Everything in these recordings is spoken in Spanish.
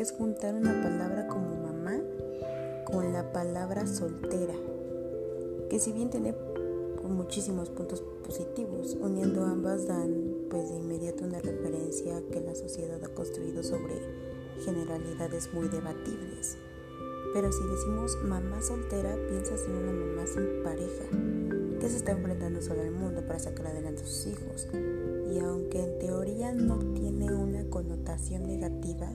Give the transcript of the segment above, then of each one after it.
es juntar una palabra como mamá con la palabra soltera, que si bien tiene muchísimos puntos positivos, uniendo ambas dan pues de inmediato una referencia que la sociedad ha construido sobre generalidades muy debatibles. Pero si decimos mamá soltera, piensas en una mamá sin pareja, que se está enfrentando sola al mundo para sacar adelante a sus hijos. Y aunque en teoría no tiene una connotación negativa,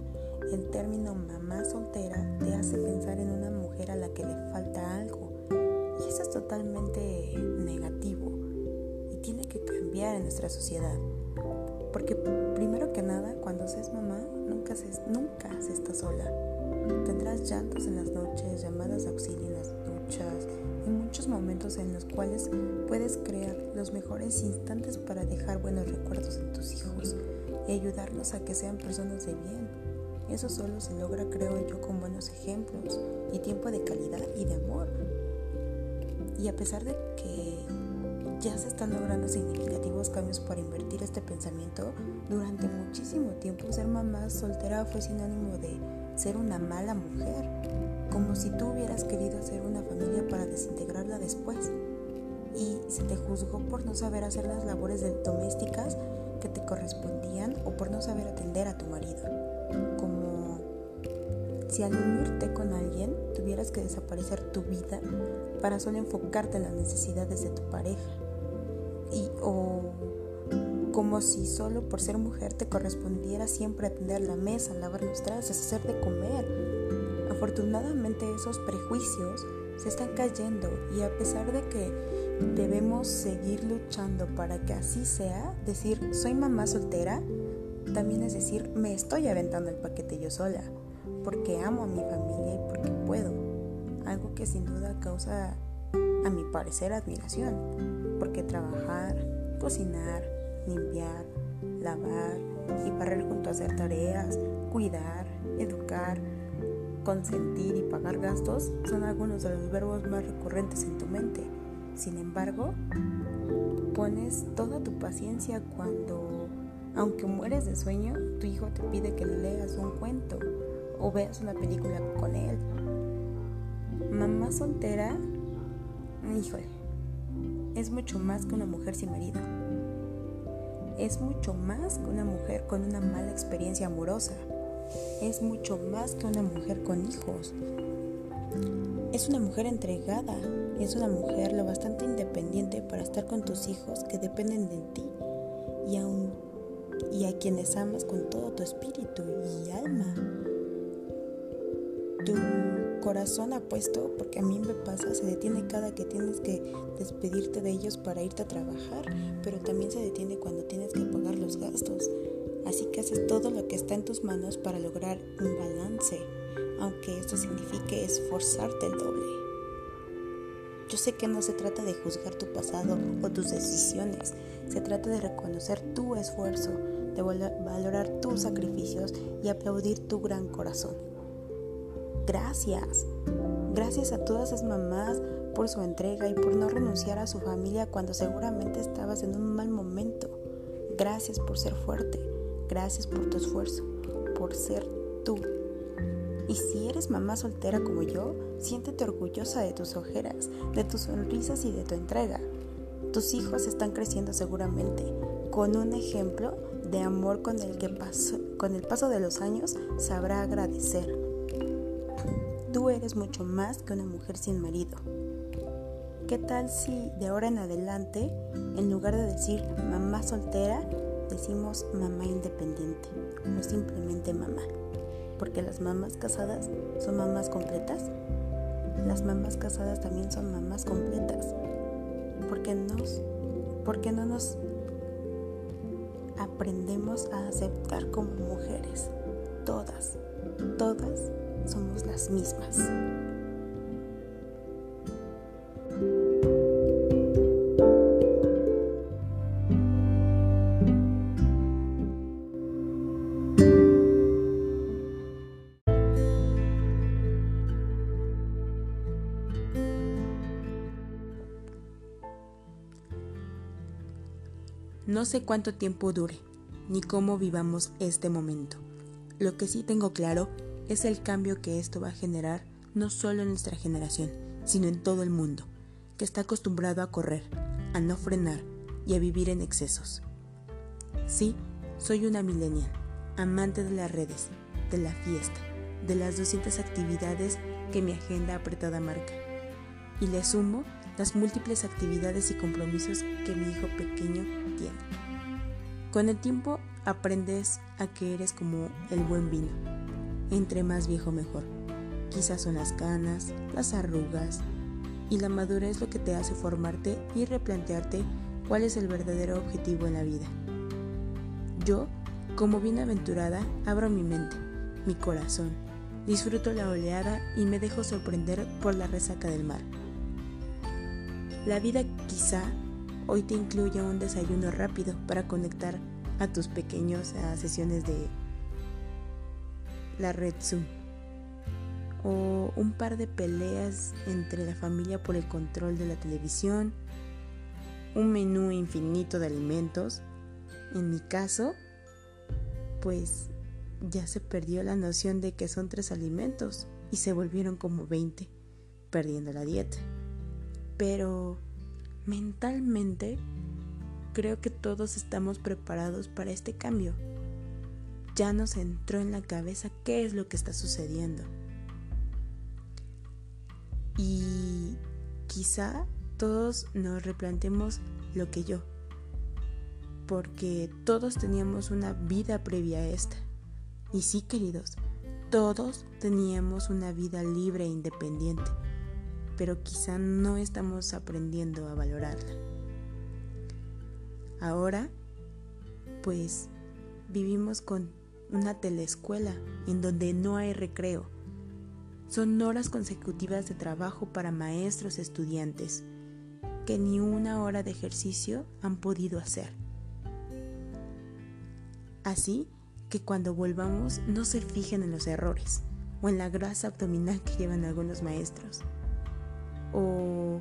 el término mamá soltera te hace pensar en una mujer a la que le falta algo. Y eso es totalmente negativo y tiene que cambiar en nuestra sociedad. Porque primero que nada, cuando seas mamá, nunca se, nunca se está sola. Tendrás llantos en las noches, llamadas de auxilio en las duchas y muchos momentos en los cuales puedes crear los mejores instantes para dejar buenos recuerdos en tus hijos y ayudarlos a que sean personas de bien. Eso solo se logra, creo yo, con buenos ejemplos y tiempo de calidad y de amor. Y a pesar de que ya se están logrando significativos cambios para invertir este pensamiento, durante muchísimo tiempo ser mamá soltera fue sinónimo de ser una mala mujer, como si tú hubieras querido hacer una familia para desintegrarla después. Y se te juzgó por no saber hacer las labores domésticas que te correspondían o por no saber atender a tu marido. Si al unirte con alguien tuvieras que desaparecer tu vida para solo enfocarte en las necesidades de tu pareja. Y o como si solo por ser mujer te correspondiera siempre atender la mesa, lavar los trastes, hacer de comer. Afortunadamente esos prejuicios se están cayendo y a pesar de que debemos seguir luchando para que así sea, decir soy mamá soltera, también es decir me estoy aventando el paquete yo sola, porque amo a mi familia y porque puedo. Algo que sin duda causa, a mi parecer, admiración, porque trabajar, cocinar, limpiar, lavar y barrer junto a hacer tareas, cuidar, educar, consentir y pagar gastos son algunos de los verbos más recurrentes en tu mente. Sin embargo, pones toda tu paciencia cuando, aunque mueres de sueño, tu hijo te pide que le leas un cuento o veas una película con él. Mamá soltera, híjole, es mucho más que una mujer sin marido es mucho más que una mujer con una mala experiencia amorosa. Es mucho más que una mujer con hijos. Es una mujer entregada. Es una mujer lo bastante independiente para estar con tus hijos que dependen de ti y, aun, y a quienes amas con todo tu espíritu y alma. Tu corazón apuesto, porque a mí me pasa, se detiene cada que tienes que despedirte de ellos para irte a trabajar, pero también se detiene cuando tienes que pagar los gastos. Así que haces todo lo que está en tus manos para lograr un balance, aunque esto signifique esforzarte el doble. Yo sé que no se trata de juzgar tu pasado o tus decisiones, se trata de reconocer tu esfuerzo, de valorar tus sacrificios y aplaudir tu gran corazón. Gracias. Gracias a todas esas mamás por su entrega y por no renunciar a su familia cuando seguramente estabas en un mal momento. Gracias por ser fuerte. Gracias por tu esfuerzo, por ser tú. Y si eres mamá soltera como yo, siéntete orgullosa de tus ojeras, de tus sonrisas y de tu entrega. Tus hijos están creciendo seguramente con un ejemplo de amor con el que con el paso de los años sabrá agradecer. Tú eres mucho más que una mujer sin marido. ¿Qué tal si de ahora en adelante, en lugar de decir mamá soltera, decimos mamá independiente o simplemente mamá? Porque las mamás casadas son mamás completas. Las mamás casadas también son mamás completas. Porque nos, porque no nos aprendemos a aceptar como mujeres. Todas, todas somos las mismas. No sé cuánto tiempo dure, ni cómo vivamos este momento. Lo que sí tengo claro es el cambio que esto va a generar no solo en nuestra generación, sino en todo el mundo, que está acostumbrado a correr, a no frenar y a vivir en excesos. Sí, soy una millennial, amante de las redes, de la fiesta, de las 200 actividades que mi agenda apretada marca. Y le sumo las múltiples actividades y compromisos que mi hijo pequeño tiene. Con el tiempo aprendes a que eres como el buen vino. Entre más viejo mejor. Quizás son las canas, las arrugas y la madurez lo que te hace formarte y replantearte cuál es el verdadero objetivo en la vida. Yo, como bienaventurada, abro mi mente, mi corazón, disfruto la oleada y me dejo sorprender por la resaca del mar. La vida quizá hoy te incluya un desayuno rápido para conectar a tus pequeños a sesiones de la red Zoom o un par de peleas entre la familia por el control de la televisión, un menú infinito de alimentos en mi caso, pues ya se perdió la noción de que son tres alimentos y se volvieron como 20, perdiendo la dieta. Pero mentalmente creo que todos estamos preparados para este cambio. Ya nos entró en la cabeza qué es lo que está sucediendo. Y quizá todos nos replantemos lo que yo, porque todos teníamos una vida previa a esta. Y sí, queridos, todos teníamos una vida libre e independiente, pero quizá no estamos aprendiendo a valorarla. Ahora, pues, vivimos con una teleescuela en donde no hay recreo. Son horas consecutivas de trabajo para maestros estudiantes que ni una hora de ejercicio han podido hacer. Así que cuando volvamos no se fijen en los errores o en la grasa abdominal que llevan algunos maestros o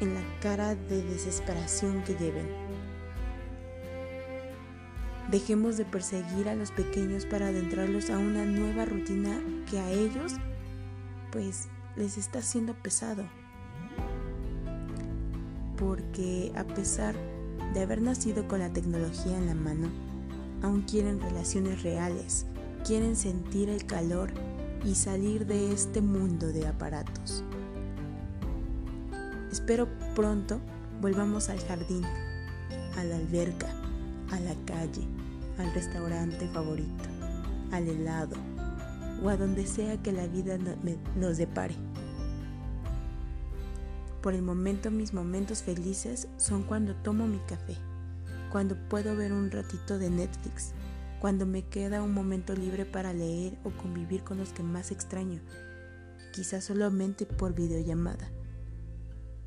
en la cara de desesperación que lleven. Dejemos de perseguir a los pequeños para adentrarlos a una nueva rutina que a ellos pues les está siendo pesado. Porque a pesar de haber nacido con la tecnología en la mano, aún quieren relaciones reales, quieren sentir el calor y salir de este mundo de aparatos. Espero pronto volvamos al jardín, a la alberca, a la calle, al restaurante favorito, al helado o a donde sea que la vida nos depare. Por el momento mis momentos felices son cuando tomo mi café cuando puedo ver un ratito de Netflix, cuando me queda un momento libre para leer o convivir con los que más extraño, quizás solamente por videollamada,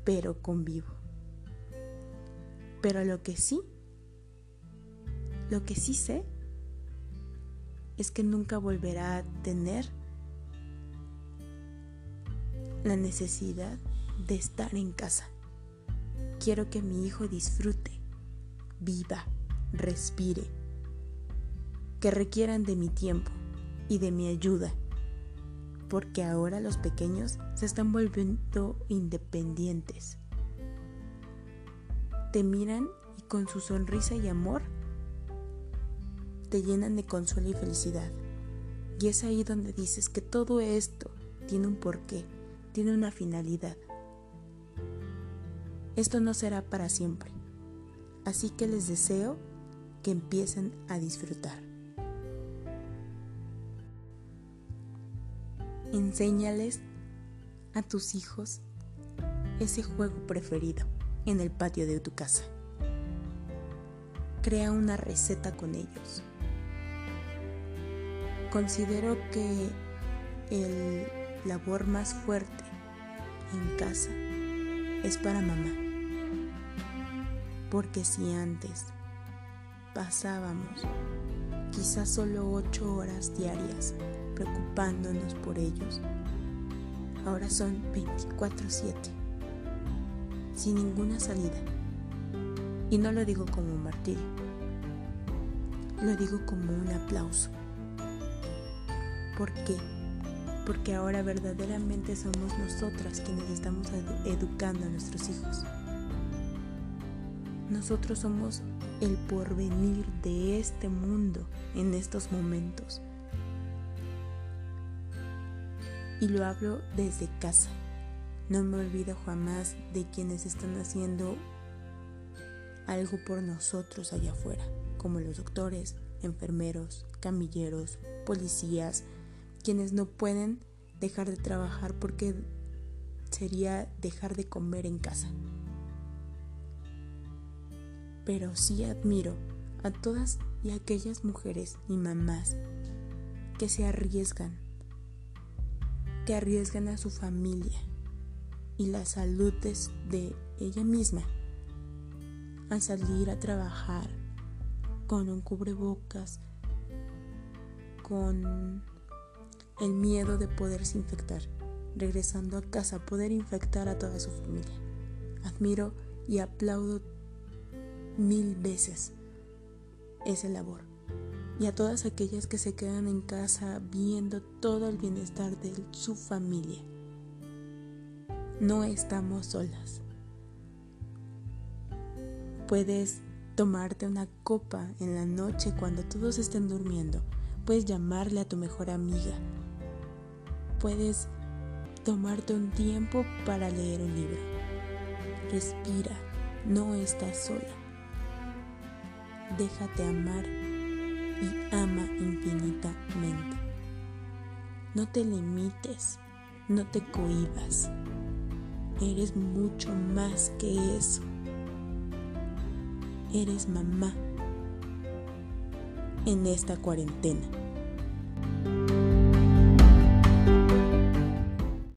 pero convivo. Pero lo que sí, lo que sí sé, es que nunca volverá a tener la necesidad de estar en casa. Quiero que mi hijo disfrute viva, respire, que requieran de mi tiempo y de mi ayuda, porque ahora los pequeños se están volviendo independientes. Te miran y con su sonrisa y amor te llenan de consuelo y felicidad. Y es ahí donde dices que todo esto tiene un porqué, tiene una finalidad. Esto no será para siempre. Así que les deseo que empiecen a disfrutar. Enséñales a tus hijos ese juego preferido en el patio de tu casa. Crea una receta con ellos. Considero que el labor más fuerte en casa es para mamá. Porque si antes pasábamos quizás solo ocho horas diarias preocupándonos por ellos, ahora son 24/7, sin ninguna salida. Y no lo digo como un martirio, lo digo como un aplauso. ¿Por qué? Porque ahora verdaderamente somos nosotras quienes estamos educando a nuestros hijos. Nosotros somos el porvenir de este mundo en estos momentos. Y lo hablo desde casa. No me olvido jamás de quienes están haciendo algo por nosotros allá afuera, como los doctores, enfermeros, camilleros, policías, quienes no pueden dejar de trabajar porque sería dejar de comer en casa. Pero sí admiro a todas y aquellas mujeres y mamás que se arriesgan, que arriesgan a su familia y la salud de ella misma al salir a trabajar con un cubrebocas, con el miedo de poderse infectar, regresando a casa, poder infectar a toda su familia. Admiro y aplaudo mil veces esa labor. Y a todas aquellas que se quedan en casa viendo todo el bienestar de su familia. No estamos solas. Puedes tomarte una copa en la noche cuando todos estén durmiendo. Puedes llamarle a tu mejor amiga. Puedes tomarte un tiempo para leer un libro. Respira, no estás sola. Déjate amar y ama infinitamente. No te limites, no te cohibas. Eres mucho más que eso eres mamá en esta cuarentena.